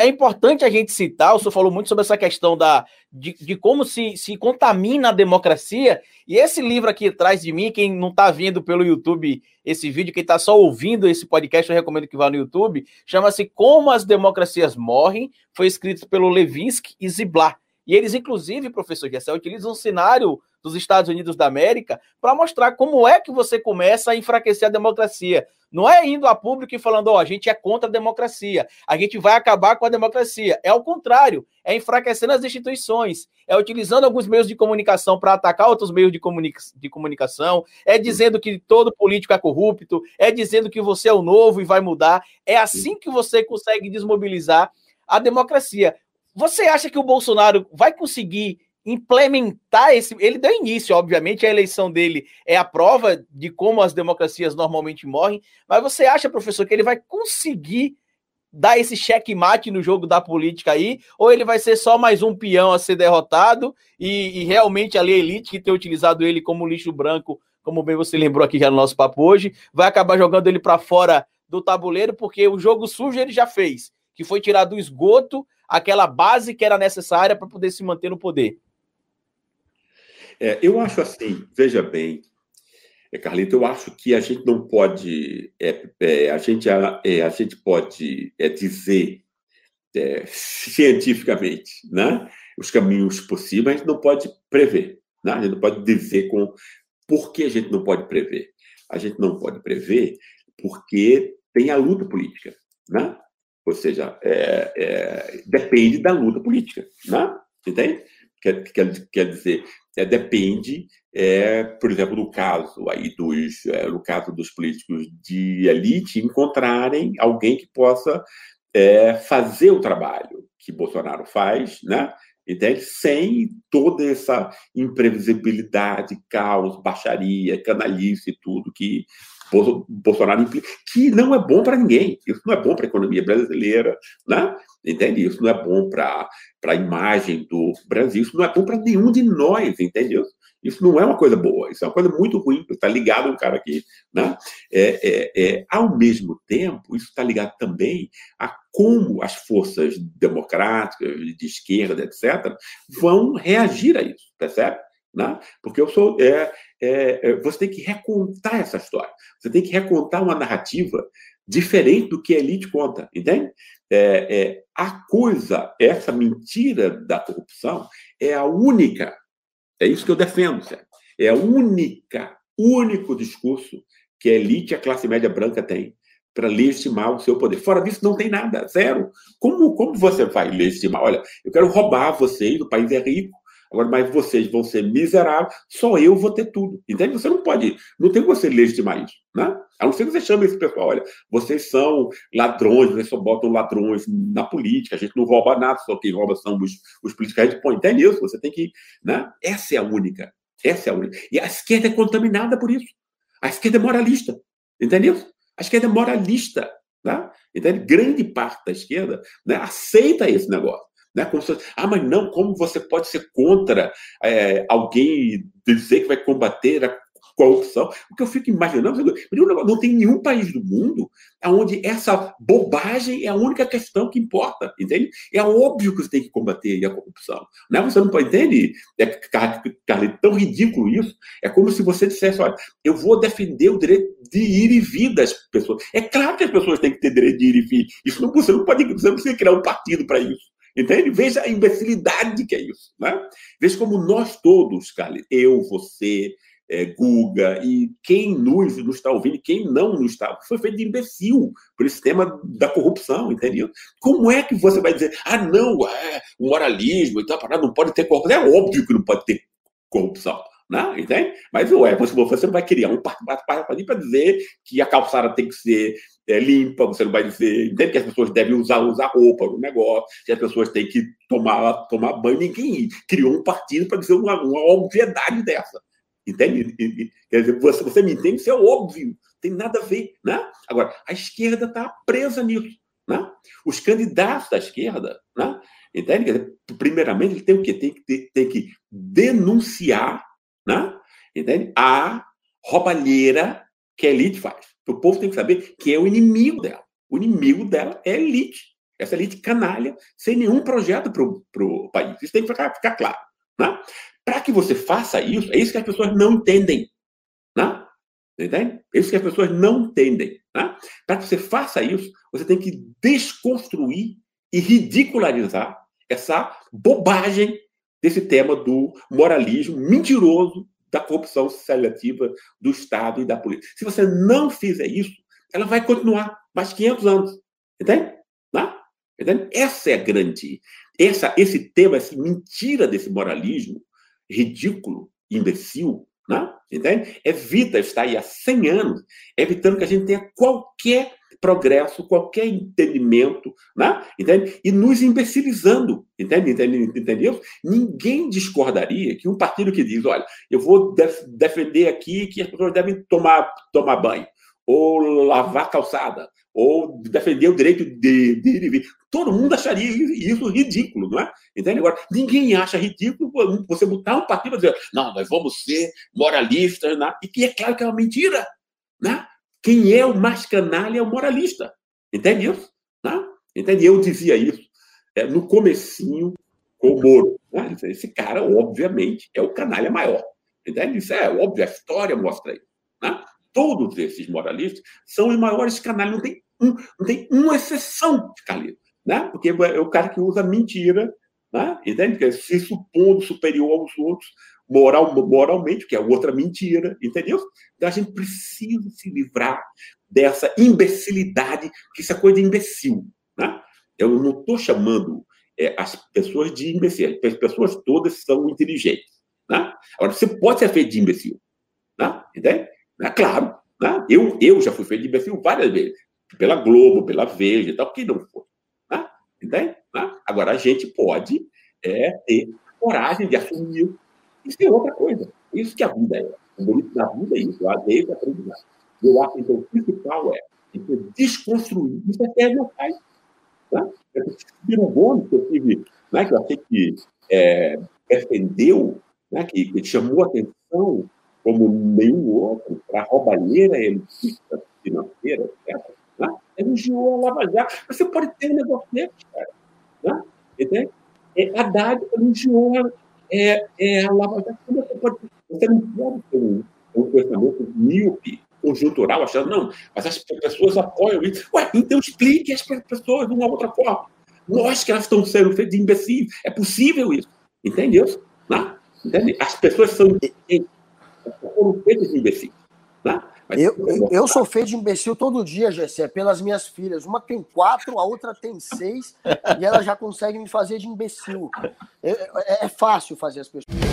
é importante a gente citar, o senhor falou muito sobre essa questão da, de, de como se, se contamina a democracia, e esse livro aqui atrás de mim, quem não está vendo pelo YouTube esse vídeo, quem está só ouvindo esse podcast, eu recomendo que vá no YouTube, chama-se Como as Democracias Morrem, foi escrito pelo Levinsky e Ziblatt. E eles, inclusive, professor Gessel, utilizam um cenário dos Estados Unidos da América para mostrar como é que você começa a enfraquecer a democracia. Não é indo a público e falando, ó, oh, a gente é contra a democracia, a gente vai acabar com a democracia. É o contrário, é enfraquecendo as instituições, é utilizando alguns meios de comunicação para atacar outros meios de, comunica de comunicação, é dizendo que todo político é corrupto, é dizendo que você é o novo e vai mudar. É assim que você consegue desmobilizar a democracia. Você acha que o Bolsonaro vai conseguir implementar esse. Ele deu início, obviamente, a eleição dele é a prova de como as democracias normalmente morrem, mas você acha, professor, que ele vai conseguir dar esse checkmate no jogo da política aí, ou ele vai ser só mais um peão a ser derrotado e, e realmente a elite que tem utilizado ele como lixo branco, como bem você lembrou aqui já no nosso papo hoje, vai acabar jogando ele para fora do tabuleiro, porque o jogo sujo ele já fez, que foi tirar do esgoto aquela base que era necessária para poder se manter no poder. É, eu acho assim, veja bem, é, Carlito, eu acho que a gente não pode, é, é, a, gente, é, a gente pode é, dizer é, cientificamente né, os caminhos possíveis, a gente não pode prever. Né? A gente não pode dizer com por que a gente não pode prever. A gente não pode prever porque tem a luta política. Né? Ou seja, depende da luta política. Né? Entende? Quer, quer, quer dizer, é, depende, é, por exemplo, no caso aí dos, é, no caso dos políticos de elite, encontrarem alguém que possa é, fazer o trabalho que Bolsonaro faz, né? Entende? Sem toda essa imprevisibilidade, caos, baixaria, canalice e tudo que Bolsonaro implica, que não é bom para ninguém. Isso não é bom para a economia brasileira, né? entende? Isso não é bom para a imagem do Brasil, isso não é bom para nenhum de nós, entendeu? Isso não é uma coisa boa, isso é uma coisa muito ruim, está ligado um cara aqui, né? É, é, é, ao mesmo tempo, isso está ligado também a como as forças democráticas, de esquerda, etc., vão reagir a isso, percebe? Né? Porque eu sou. É, é, é, você tem que recontar essa história. Você tem que recontar uma narrativa diferente do que a elite conta, entende? É, é, a coisa, essa mentira da corrupção, é a única, é isso que eu defendo, certo? é a única, único discurso que a elite a classe média branca tem para legitimar o seu poder. Fora disso, não tem nada, zero. Como, como você vai legitimar? Olha, eu quero roubar vocês, o país é rico, Agora, mas vocês vão ser miseráveis, só eu vou ter tudo. Entende? Você não pode, não tem como você legitimar isso, né? A não ser que você chame esse pessoal, olha, vocês são ladrões, vocês só botam ladrões na política, a gente não rouba nada, só quem rouba são os, os políticos. A gente põe, entende isso? Você tem que, né? Essa é a única, essa é a única. E a esquerda é contaminada por isso. A esquerda é moralista, entendeu? A esquerda é moralista, né? Entende? Grande parte da esquerda né, aceita esse negócio. Né? Como se, ah, mas não, como você pode ser contra é, alguém dizer que vai combater a corrupção? O que eu fico imaginando, não tem nenhum país do mundo onde essa bobagem é a única questão que importa, entende? É óbvio que você tem que combater a corrupção. Né? Você não pode entender, é, Carly, tão ridículo isso. É como se você dissesse, olha, eu vou defender o direito de ir e vir das pessoas. É claro que as pessoas têm que ter direito de ir e vir. Isso não, você não pode, você não precisa criar um partido para isso. Entende? Veja a imbecilidade que é isso. Né? Veja como nós todos, Carly, eu, você, é, Guga e quem nos, está ouvindo, quem não nos está, foi feito de imbecil por esse tema da corrupção, entendeu? Como é que você vai dizer, ah, não, é, o moralismo e tal, não pode ter corrupção? É óbvio que não pode ter corrupção. Né? Entende? Mas ué, você, você não vai criar um partido para dizer que a calçada tem que ser é, limpa, você não vai dizer, entende que as pessoas devem usar, usar roupa no negócio, que as pessoas têm que tomar, tomar banho. Ninguém criou um partido para dizer uma, uma obviedade dessa. Entende? Quer dizer, você, você me entende? Isso é óbvio, tem nada a ver. Né? Agora, a esquerda está presa nisso. Né? Os candidatos da esquerda, né? entende? Dizer, primeiramente, ele tem o quê? Tem que, tem que denunciar né? entende? a roubalheira que a elite faz. O povo tem que saber que é o inimigo dela. O inimigo dela é a elite. Essa elite canalha, sem nenhum projeto para o país. Isso tem que ficar, ficar claro. Né? Para que você faça isso, é isso que as pessoas não entendem. Né? Entende? É isso que as pessoas não entendem. Né? Para que você faça isso, você tem que desconstruir e ridicularizar essa bobagem desse tema do moralismo mentiroso da corrupção seletiva do Estado e da polícia. Se você não fizer isso, ela vai continuar mais 500 anos. Entende? Né? Entende? Essa é a grande. Essa, esse tema, essa mentira desse moralismo ridículo, imbecil, né? entende? Evita estar aí há 100 anos, evitando que a gente tenha qualquer progresso, qualquer entendimento, né? entende? E nos imbecilizando, entende? entende? Entendeu? Ninguém discordaria que um partido que diz, olha, eu vou def defender aqui que as pessoas devem tomar, tomar banho, ou lavar calçada, ou defender o direito de, de, Todo mundo acharia isso ridículo, não é? Entende? Agora, ninguém acha ridículo você botar um partido e dizer, não, nós vamos ser moralistas, né? e que é claro que é uma mentira. Né? Quem é o mais canalha é o moralista. Entende isso? Né? Entende? Eu dizia isso é, no comecinho com o Moro. Né? Esse cara, obviamente, é o canalha maior. Entende? Isso é óbvio, a história mostra isso. Né? Todos esses moralistas são os maiores canalhas, não tem, um, não tem uma exceção de canalha. Né? Porque é o cara que usa mentira, né? entende? Que é se supondo superior aos outros, moral, moralmente, que é outra mentira, entendeu? Então a gente precisa se livrar dessa imbecilidade, que isso é coisa de imbecil. Né? Eu não estou chamando é, as pessoas de imbecil, as pessoas todas são inteligentes. Né? Agora, você pode ser feito de imbecil. Né? Entende? É claro. Né? Eu, eu já fui feito de imbecil várias vezes, pela Globo, pela Veja e tal, que não foi. Né? Entende? Agora, a gente pode é, ter coragem de assumir isso é outra coisa. Isso que a vida é. O bonito da vida é isso, a lei da aprendizagem. Eu acho então, o principal é desconstruir. Isso é que é meu pai. Tá? Eu tive um bônus que eu tive, né, que eu achei que é, defendeu, né, que, que chamou atenção como nenhum outro para a roubalheira elitista financeira, certo? Né? elogiou a Lava Jato. Você pode ter um negócio desse, cara. Né? Entende? É, Haddad elogiou é, é a Lava Jato. Você, pode, você não pode ter um, um pensamento míope, conjuntural, achando, não, mas as pessoas apoiam isso. Ué, então explique as pessoas de uma outra forma. Nós que elas estão sendo feitas de imbecis. É possível isso. Entendeu? Não? Entende? As pessoas são foram feitas de imbecis. Não? Eu, eu, eu, sou feito de imbecil todo dia, Gessé, pelas minhas filhas. Uma tem quatro, a outra tem seis, e ela já consegue me fazer de imbecil. É, é, é fácil fazer as pessoas.